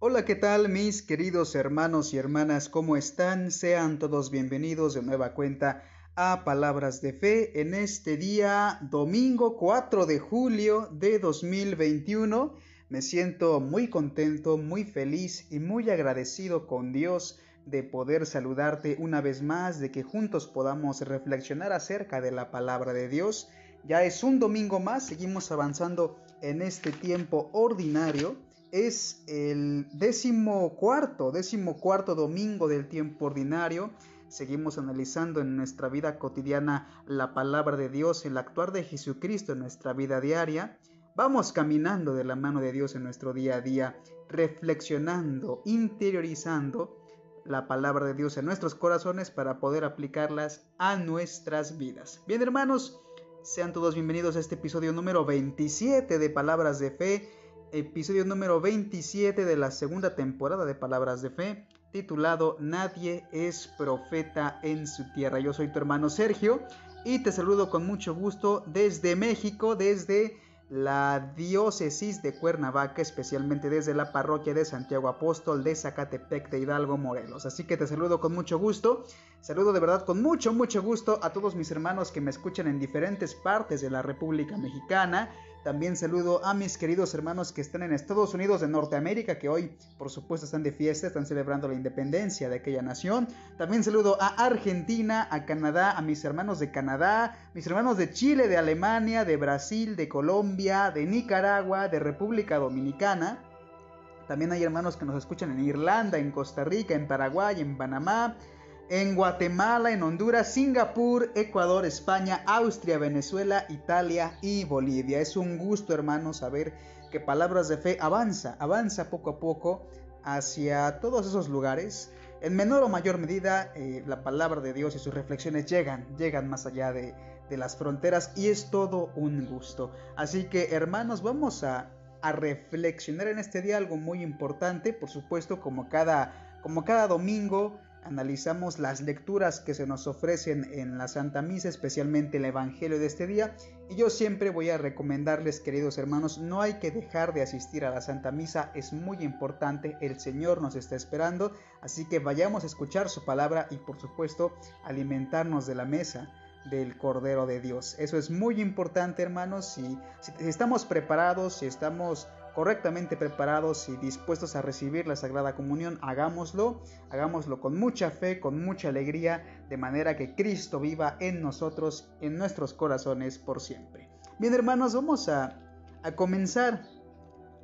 Hola, ¿qué tal mis queridos hermanos y hermanas? ¿Cómo están? Sean todos bienvenidos de nueva cuenta a Palabras de Fe en este día domingo 4 de julio de 2021. Me siento muy contento, muy feliz y muy agradecido con Dios de poder saludarte una vez más, de que juntos podamos reflexionar acerca de la palabra de Dios. Ya es un domingo más, seguimos avanzando en este tiempo ordinario es el décimo cuarto, décimo cuarto domingo del tiempo ordinario. Seguimos analizando en nuestra vida cotidiana la palabra de Dios, el actuar de Jesucristo en nuestra vida diaria. Vamos caminando de la mano de Dios en nuestro día a día, reflexionando, interiorizando la palabra de Dios en nuestros corazones para poder aplicarlas a nuestras vidas. Bien hermanos, sean todos bienvenidos a este episodio número 27 de Palabras de Fe episodio número 27 de la segunda temporada de Palabras de Fe, titulado Nadie es profeta en su tierra. Yo soy tu hermano Sergio y te saludo con mucho gusto desde México, desde la diócesis de Cuernavaca, especialmente desde la parroquia de Santiago Apóstol de Zacatepec de Hidalgo, Morelos. Así que te saludo con mucho gusto, saludo de verdad con mucho, mucho gusto a todos mis hermanos que me escuchan en diferentes partes de la República Mexicana, también saludo a mis queridos hermanos que están en Estados Unidos de Norteamérica, que hoy por supuesto están de fiesta, están celebrando la independencia de aquella nación. También saludo a Argentina, a Canadá, a mis hermanos de Canadá, mis hermanos de Chile, de Alemania, de Brasil, de Colombia, de Nicaragua, de República Dominicana. También hay hermanos que nos escuchan en Irlanda, en Costa Rica, en Paraguay, en Panamá, en Guatemala, en Honduras, Singapur, Ecuador, España, Austria, Venezuela, Italia y Bolivia. Es un gusto, hermano, saber que Palabras de Fe avanza, avanza poco a poco hacia todos esos lugares. En menor o mayor medida, eh, la palabra de Dios y sus reflexiones llegan, llegan más allá de, las fronteras y es todo un gusto. Así que, hermanos, vamos a, reflexionar en este día algo muy importante, por supuesto, como cada domingo analizamos las lecturas que se nos ofrecen en la Santa Misa, especialmente el Evangelio de este día, y yo siempre voy a recomendarles, queridos hermanos, no hay que dejar de asistir a la Santa Misa, es muy importante, el Señor nos está esperando, así que vayamos a escuchar su palabra y por supuesto alimentarnos de la mesa del Cordero de Dios. Eso es muy importante, hermanos, si, si estamos preparados, si estamos correctamente preparados y dispuestos a recibir la Sagrada Comunión, hagámoslo, hagámoslo con mucha fe, con mucha alegría, de manera que Cristo viva en nosotros, en nuestros corazones por siempre. Bien hermanos, vamos a, a comenzar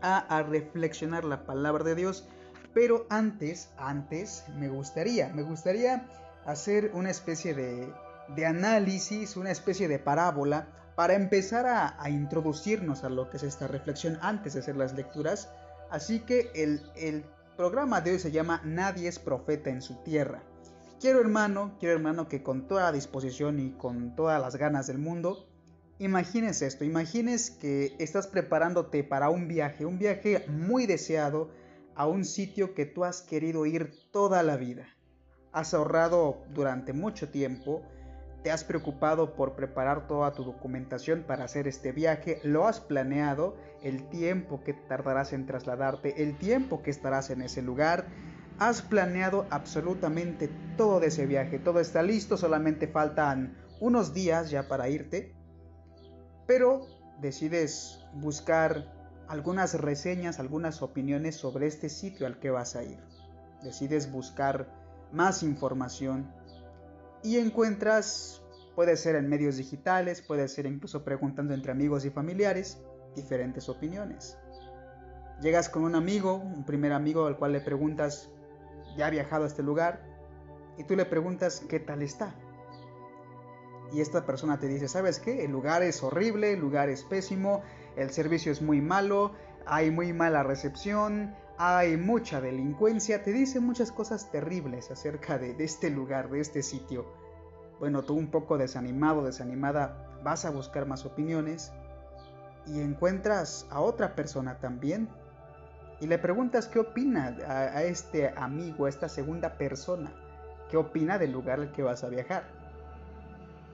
a, a reflexionar la palabra de Dios, pero antes, antes me gustaría, me gustaría hacer una especie de, de análisis, una especie de parábola para empezar a, introducirnos a lo que es esta reflexión antes de hacer las lecturas. Así que el, programa de hoy se llama Nadie es profeta en su tierra. Quiero hermano, quiero hermano que con toda disposición y con todas las ganas del mundo, imagines esto, imagines que estás preparándote para un viaje, un viaje muy deseado a un sitio que tú has querido ir toda la vida. Has ahorrado durante mucho tiempo, ¿Te has preocupado por preparar toda tu documentación para hacer este viaje? ¿Lo has planeado? ¿El tiempo que tardarás en trasladarte? ¿El tiempo que estarás en ese lugar? Has planeado absolutamente todo de ese viaje. Todo está listo, solamente faltan unos días ya para irte. Pero decides buscar algunas reseñas, algunas opiniones sobre este sitio al que vas a ir. Decides buscar más información y encuentras, puede ser en medios digitales, puede ser incluso preguntando entre amigos y familiares, diferentes opiniones. Llegas con un amigo, un primer amigo al cual le preguntas, ¿ya ha viajado a este lugar? Y tú le preguntas, ¿qué tal está? Y esta persona te dice, ¿sabes qué? El lugar es horrible, el lugar es pésimo, el servicio es muy malo, hay muy mala recepción, hay mucha delincuencia, te dice muchas cosas terribles acerca de, este lugar, de este sitio. Bueno, tú un poco desanimado, desanimada, vas a buscar más opiniones y encuentras a otra persona también y le preguntas qué opina a, a este amigo, a esta segunda persona, qué opina del lugar al que vas a viajar.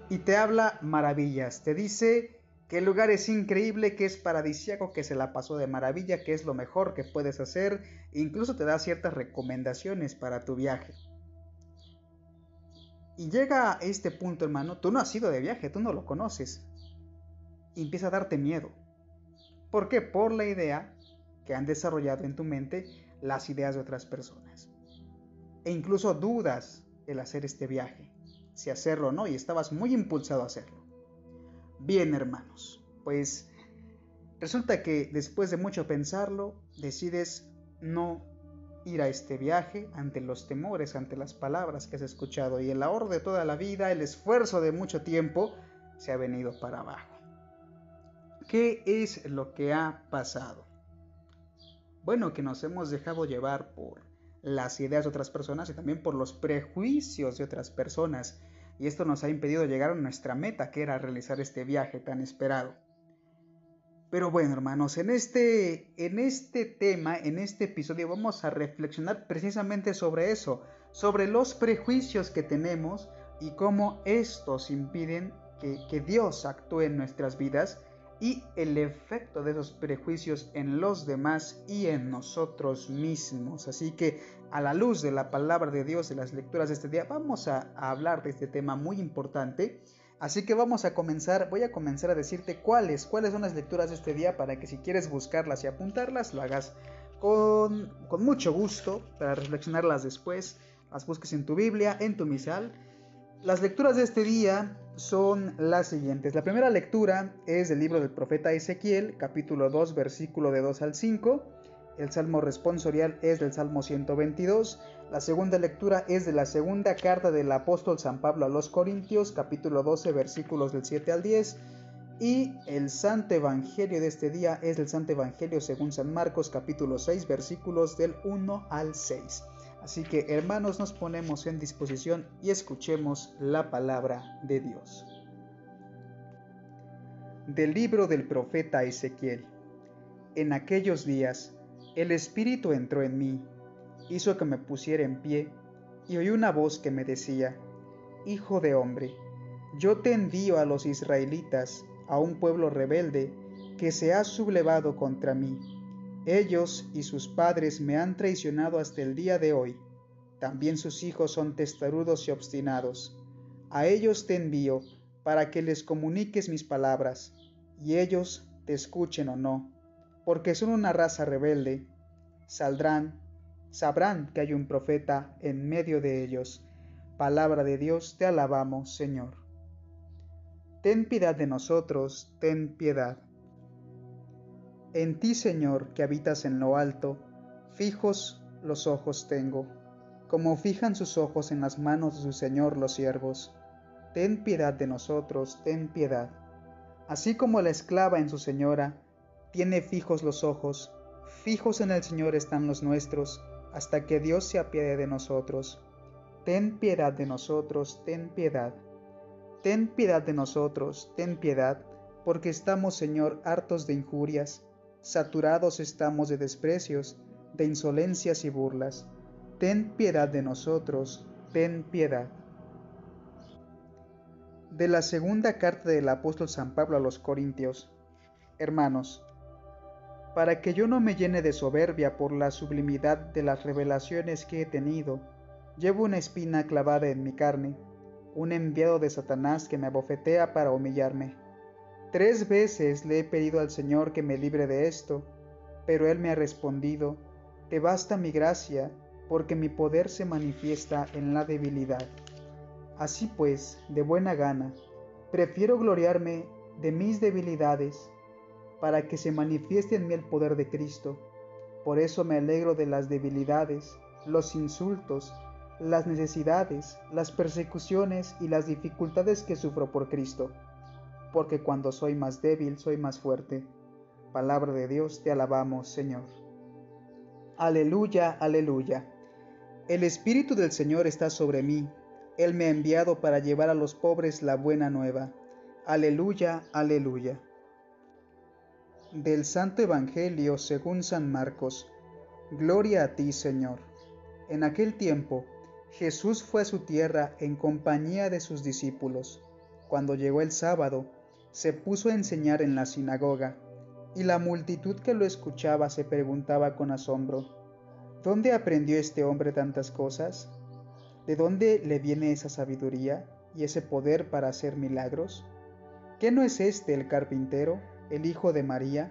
Y te habla maravillas, te dice que el lugar es increíble, que es paradisíaco, que se la pasó de maravilla, que es lo mejor que puedes hacer, incluso te da ciertas recomendaciones para tu viaje. Y llega a este punto, hermano, tú no has ido de viaje, tú no lo conoces. Y empieza a darte miedo. ¿Por qué? Por la idea que han desarrollado en tu mente las ideas de otras personas. E incluso dudas el hacer este viaje, si hacerlo o no, y estabas muy impulsado a hacerlo. Bien, hermanos, pues resulta que después de mucho pensarlo, decides no ir a este viaje ante los temores, ante las palabras que has escuchado y el ahorro de toda la vida, el esfuerzo de mucho tiempo, se ha venido para abajo. ¿Qué es lo que ha pasado? Bueno, que nos hemos dejado llevar por las ideas de otras personas y también por los prejuicios de otras personas y esto nos ha impedido llegar a nuestra meta, que era realizar este viaje tan esperado. Pero bueno, hermanos, en este, en este tema, en este episodio, vamos a reflexionar precisamente sobre eso, sobre los prejuicios que tenemos y cómo estos impiden que, que Dios actúe en nuestras vidas y el efecto de esos prejuicios en los demás y en nosotros mismos. Así que a la luz de la palabra de Dios, de las lecturas de este día, vamos a, hablar de este tema muy importante. Así que vamos a comenzar, voy a comenzar a decirte cuáles, cuáles son las lecturas de este día para que si quieres buscarlas y apuntarlas, lo hagas con, con mucho gusto para reflexionarlas después, las busques en tu Biblia, en tu misal. Las lecturas de este día son las siguientes. La primera lectura es del libro del profeta Ezequiel, capítulo 2, versículo de 2 al 5. El salmo responsorial es del Salmo 122. La segunda lectura es de la segunda carta del apóstol San Pablo a los Corintios, capítulo 12, versículos del 7 al 10. Y el santo evangelio de este día es el santo evangelio según San Marcos, capítulo 6, versículos del 1 al 6. Así que hermanos nos ponemos en disposición y escuchemos la palabra de Dios. Del libro del profeta Ezequiel. En aquellos días el Espíritu entró en mí, hizo que me pusiera en pie, y oí una voz que me decía, Hijo de hombre, yo te envío a los israelitas, a un pueblo rebelde, que se ha sublevado contra mí ellos y sus padres me han traicionado hasta el día de hoy. También sus hijos son testarudos y obstinados. A ellos te envío para que les comuniques mis palabras, y ellos te escuchen o no, porque son una raza rebelde. Saldrán, sabrán que hay un profeta en medio de ellos. Palabra de Dios, te alabamos, Señor. Ten piedad de nosotros, ten piedad. En ti, Señor, que habitas en lo alto, fijos los ojos tengo, como fijan sus ojos en las manos de su Señor los siervos. Ten piedad de nosotros, ten piedad. Así como la esclava en su señora, tiene fijos los ojos, fijos en el Señor están los nuestros, hasta que Dios se apiade de nosotros. Ten piedad de nosotros, ten piedad. Ten piedad de nosotros, ten piedad, porque estamos, Señor, hartos de injurias saturados estamos de desprecios, de insolencias y burlas. Ten piedad de nosotros, ten piedad. De la segunda carta del apóstol San Pablo a los Corintios. Hermanos, para que yo no me llene de soberbia por la sublimidad de las revelaciones que he tenido, llevo una espina clavada en mi carne, un enviado de Satanás que me abofetea para humillarme Tres veces le he pedido al Señor que me libre de esto, pero Él me ha respondido, Te basta mi gracia, porque mi poder se manifiesta en la debilidad. Así pues, de buena gana, prefiero gloriarme de mis debilidades, para que se manifieste en mí el poder de Cristo. Por eso me alegro de las debilidades, los insultos, las necesidades, las persecuciones y las dificultades que sufro por Cristo porque cuando soy más débil soy más fuerte. Palabra de Dios, te alabamos, Señor. Aleluya, aleluya. El Espíritu del Señor está sobre mí. Él me ha enviado para llevar a los pobres la buena nueva. Aleluya, aleluya. Del Santo Evangelio según San Marcos. Gloria a ti, Señor. En aquel tiempo, Jesús fue a su tierra en compañía de sus discípulos. Cuando llegó el sábado, se puso a enseñar en la sinagoga, y la multitud que lo escuchaba se preguntaba con asombro, ¿dónde aprendió este hombre tantas cosas? ¿De dónde le viene esa sabiduría y ese poder para hacer milagros? ¿Qué no es este el carpintero, el hijo de María,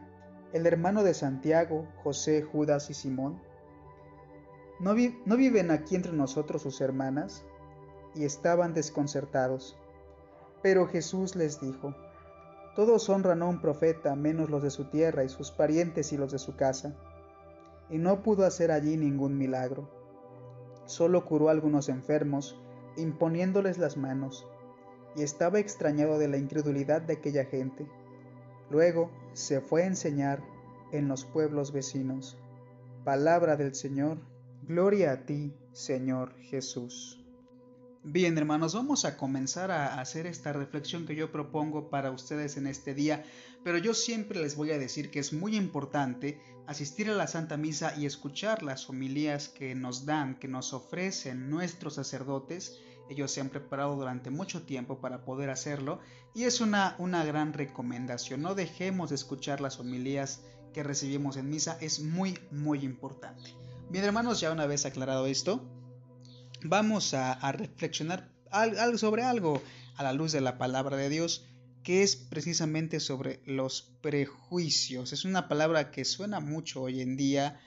el hermano de Santiago, José, Judas y Simón? ¿No, ¿No, viven aquí entre nosotros sus hermanas? Y estaban desconcertados. Pero Jesús les dijo, Todos honran a un profeta, menos los de su tierra y sus parientes y los de su casa. Y no pudo hacer allí ningún milagro. Solo curó a algunos enfermos, imponiéndoles las manos, y estaba extrañado de la incredulidad de aquella gente. Luego se fue a enseñar en los pueblos vecinos. Palabra del Señor, gloria a ti, Señor Jesús. Bien, hermanos, vamos a comenzar a hacer esta reflexión que yo propongo para ustedes en este día, pero yo siempre les voy a decir que es muy importante asistir a la Santa Misa y escuchar las homilías que nos dan, que nos ofrecen nuestros sacerdotes. Ellos se han preparado durante mucho tiempo para poder hacerlo y es una, una gran recomendación. No dejemos de escuchar las homilías que recibimos en misa, es muy, muy importante. Bien, hermanos, ya una vez aclarado esto, vamos a, reflexionar sobre algo a la luz de la palabra de Dios, que es precisamente sobre los prejuicios. Es una palabra que suena mucho hoy en día,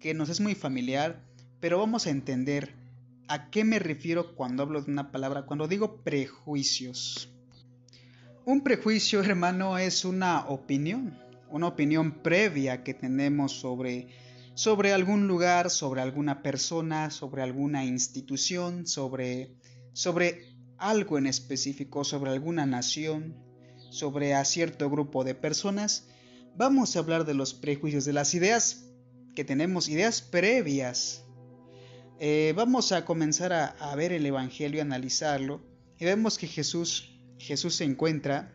que nos es muy familiar, pero vamos a entender a qué me refiero cuando hablo de una palabra, cuando digo prejuicios. Un prejuicio, hermano, es una opinión, una opinión previa que tenemos sobre sobre algún lugar, sobre alguna persona, sobre alguna institución, sobre, sobre algo en específico, sobre alguna nación, sobre a cierto grupo de personas, vamos a hablar de los prejuicios, de las ideas que tenemos, ideas previas. Eh, vamos a comenzar a, a, ver el Evangelio, a analizarlo, y vemos que Jesús, Jesús se encuentra,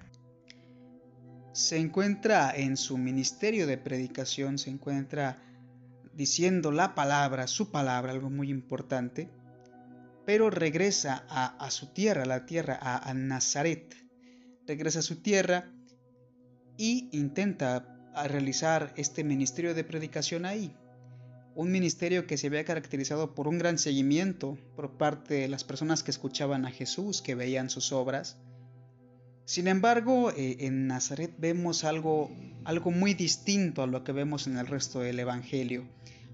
se encuentra en su ministerio de predicación, se encuentra diciendo la palabra, su palabra, algo muy importante, pero regresa a, su tierra, la tierra, a, Nazaret. Regresa a su tierra y intenta realizar este ministerio de predicación ahí. Un ministerio que se había caracterizado por un gran seguimiento por parte de las personas que escuchaban a Jesús, que veían sus obras. Sin embargo, eh, en Nazaret vemos algo, algo muy distinto a lo que vemos en el resto del Evangelio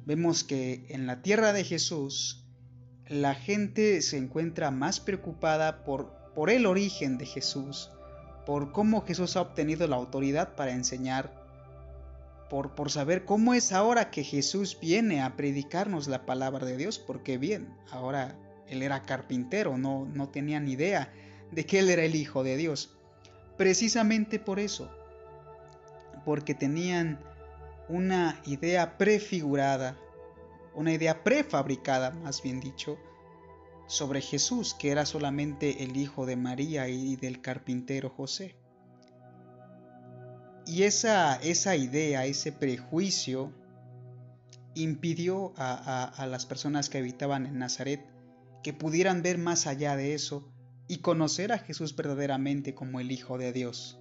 vemos que en la tierra de Jesús la gente se encuentra más preocupada por, por el origen de Jesús, por cómo Jesús ha obtenido la autoridad para enseñar, por, por saber cómo es ahora que Jesús viene a predicarnos la palabra de Dios, porque bien, ahora él era carpintero, no, no tenía ni idea de que él era el Hijo de Dios. Precisamente por eso, porque tenían una idea prefigurada, una idea prefabricada, más bien dicho, sobre Jesús, que era solamente el hijo de María y del carpintero José. Y esa, esa idea, ese prejuicio, impidió a, a las personas que habitaban en Nazaret que pudieran ver más allá de eso y conocer a Jesús verdaderamente como el Hijo de Dios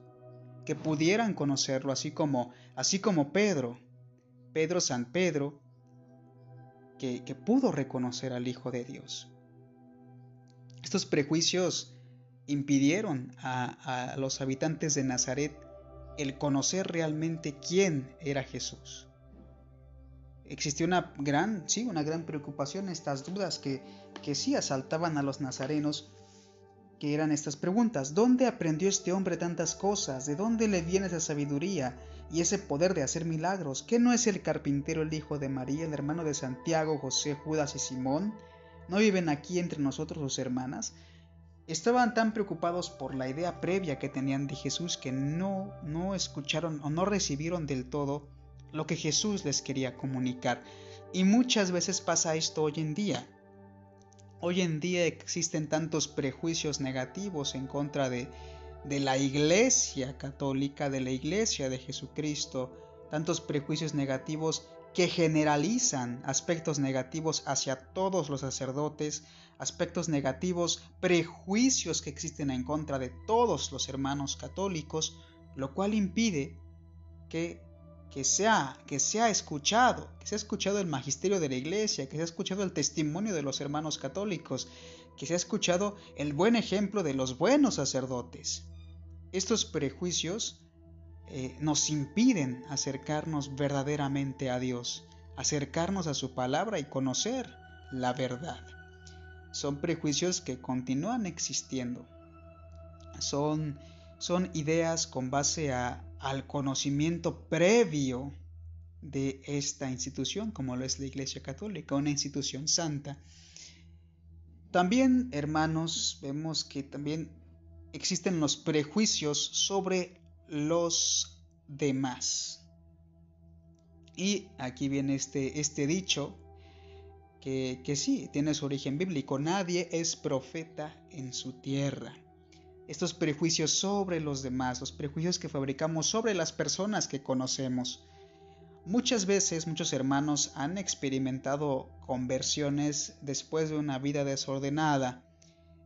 que pudieran conocerlo, así como, así como Pedro, Pedro San Pedro, que, pudo reconocer al Hijo de Dios. Estos prejuicios impidieron a, a, los habitantes de Nazaret el conocer realmente quién era Jesús. Existió una gran, sí, una gran preocupación, estas dudas que, que sí asaltaban a los nazarenos que eran estas preguntas. ¿Dónde aprendió este hombre tantas cosas? ¿De dónde le viene esa sabiduría y ese poder de hacer milagros? ¿Qué no es el carpintero el hijo de María, el hermano de Santiago, José, Judas y Simón? ¿No viven aquí entre nosotros sus hermanas? Estaban tan preocupados por la idea previa que tenían de Jesús que no, no escucharon o no recibieron del todo lo que Jesús les quería comunicar. Y muchas veces pasa esto hoy en día. Hoy en día existen tantos prejuicios negativos en contra de, de la iglesia católica, de la iglesia de Jesucristo, tantos prejuicios negativos que generalizan aspectos negativos hacia todos los sacerdotes, aspectos negativos, prejuicios que existen en contra de todos los hermanos católicos, lo cual impide que, que, sea, que sea escuchado, que sea escuchado el magisterio de la iglesia, que sea escuchado el testimonio de los hermanos católicos, que sea escuchado el buen ejemplo de los buenos sacerdotes. Estos prejuicios eh, nos impiden acercarnos verdaderamente a Dios, acercarnos a su palabra y conocer la verdad. Son prejuicios que continúan existiendo. Son, son ideas con base a, al conocimiento previo de esta institución, como lo es la Iglesia Católica, una institución santa. También, hermanos, vemos que también existen los prejuicios sobre los demás. Y aquí viene este, este dicho que, que sí, tiene su origen bíblico. Nadie es profeta en su tierra. Estos prejuicios sobre los demás, los prejuicios que fabricamos sobre las personas que conocemos. Muchas veces muchos hermanos han experimentado conversiones después de una vida desordenada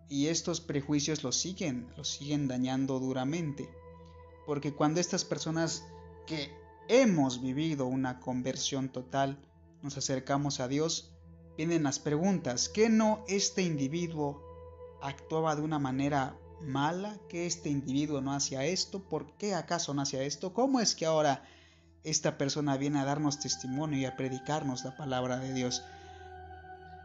y estos prejuicios los siguen, los siguen dañando duramente. Porque cuando estas personas que hemos vivido una conversión total nos acercamos a Dios, vienen las preguntas, ¿qué no este individuo actuaba de una manera mala? ¿Que este individuo no hacía esto? ¿Por qué acaso no hacía esto? ¿Cómo es que ahora esta persona viene a darnos testimonio y a predicarnos la palabra de Dios?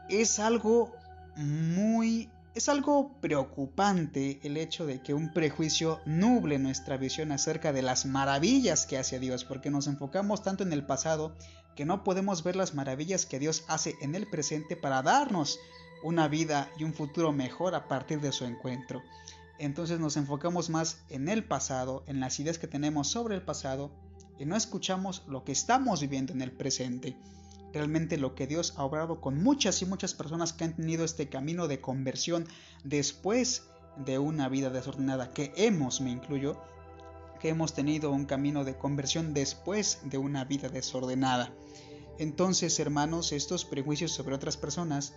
Es algo muy es algo preocupante el hecho de que un prejuicio nuble nuestra visión acerca de las maravillas que hace Dios, porque nos enfocamos tanto en el pasado que no podemos ver las maravillas que Dios hace en el presente para darnos una vida y un futuro mejor a partir de su encuentro. Entonces nos enfocamos más en el pasado, en las ideas que tenemos sobre el pasado, y no escuchamos lo que estamos viviendo en el presente realmente lo que Dios ha obrado con muchas y muchas personas que han tenido este camino de conversión después de una vida desordenada, que hemos, me incluyo, que hemos tenido un camino de conversión después de una vida desordenada. Entonces, hermanos, estos prejuicios sobre otras personas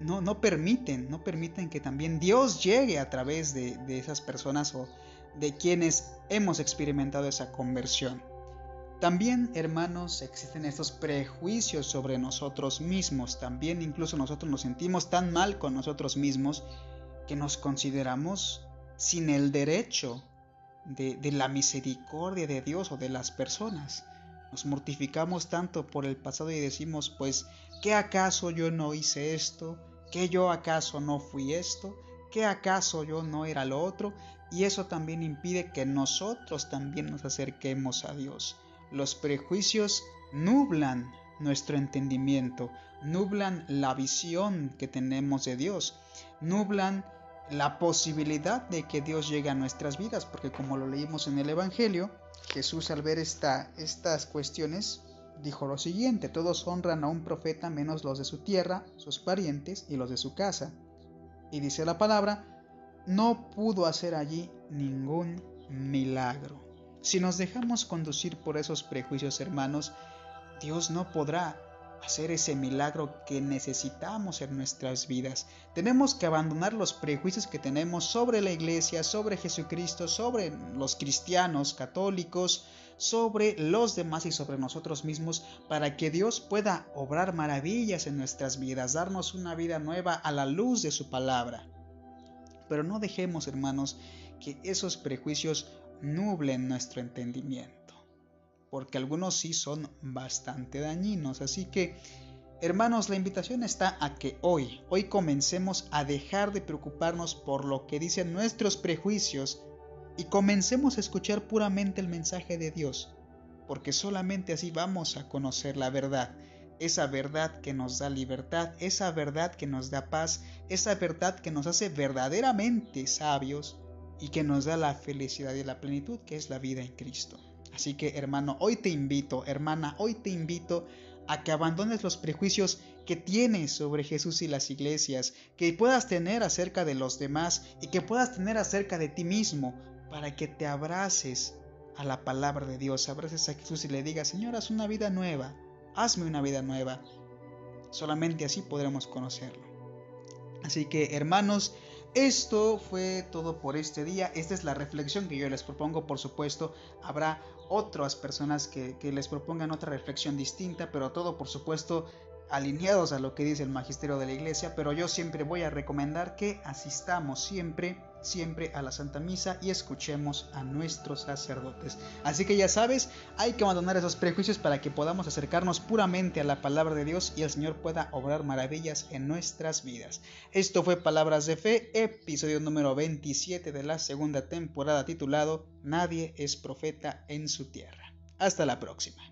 no, no permiten, no permiten que también Dios llegue a través de, de esas personas o de quienes hemos experimentado esa conversión. También, hermanos, existen estos prejuicios sobre nosotros mismos. También incluso nosotros nos sentimos tan mal con nosotros mismos que nos consideramos sin el derecho de, la misericordia de Dios o de las personas. Nos mortificamos tanto por el pasado y decimos, pues, ¿qué acaso yo no hice esto? ¿Qué yo acaso no fui esto? ¿Qué acaso yo no era lo otro? Y eso también impide que nosotros también nos acerquemos a Dios. Los prejuicios nublan nuestro entendimiento, nublan la visión que tenemos de Dios, nublan la posibilidad de que Dios llegue a nuestras vidas, porque como lo leímos en el Evangelio, Jesús al ver esta, estas cuestiones dijo lo siguiente, todos honran a un profeta menos los de su tierra, sus parientes y los de su casa. Y dice la palabra, no pudo hacer allí ningún milagro. Si nos dejamos conducir por esos prejuicios, hermanos, Dios no podrá hacer ese milagro que necesitamos en nuestras vidas. Tenemos que abandonar los prejuicios que tenemos sobre la iglesia, sobre Jesucristo, sobre los cristianos católicos, sobre los demás y sobre nosotros mismos, para que Dios pueda obrar maravillas en nuestras vidas, darnos una vida nueva a la luz de su palabra. Pero no dejemos, hermanos, que esos prejuicios nublen nuestro entendimiento, porque algunos sí son bastante dañinos. Así que, hermanos, la invitación está a que hoy, hoy comencemos a dejar de preocuparnos por lo que dicen nuestros prejuicios y comencemos a escuchar puramente el mensaje de Dios, porque solamente así vamos a conocer la verdad esa verdad que nos da libertad, esa verdad que nos da paz, esa verdad que nos hace verdaderamente sabios y que nos da la felicidad y la plenitud que es la vida en Cristo. Así que hermano, hoy te invito, hermana, hoy te invito a que abandones los prejuicios que tienes sobre Jesús y las iglesias, que puedas tener acerca de los demás y que puedas tener acerca de ti mismo, para que te abraces a la palabra de Dios, abraces a Jesús y le digas, Señor, haz una vida nueva, hazme una vida nueva. Solamente así podremos conocerlo. Así que hermanos, Esto fue todo por este día. Esta es la reflexión que yo les propongo. Por supuesto, habrá otras personas que, que les propongan otra reflexión distinta, pero todo, por supuesto, alineados a lo que dice el magisterio de la iglesia, pero yo siempre voy a recomendar que asistamos siempre, siempre a la Santa Misa y escuchemos a nuestros sacerdotes. Así que ya sabes, hay que abandonar esos prejuicios para que podamos acercarnos puramente a la palabra de Dios y el Señor pueda obrar maravillas en nuestras vidas. Esto fue Palabras de Fe, episodio número 27 de la segunda temporada titulado Nadie es profeta en su tierra. Hasta la próxima.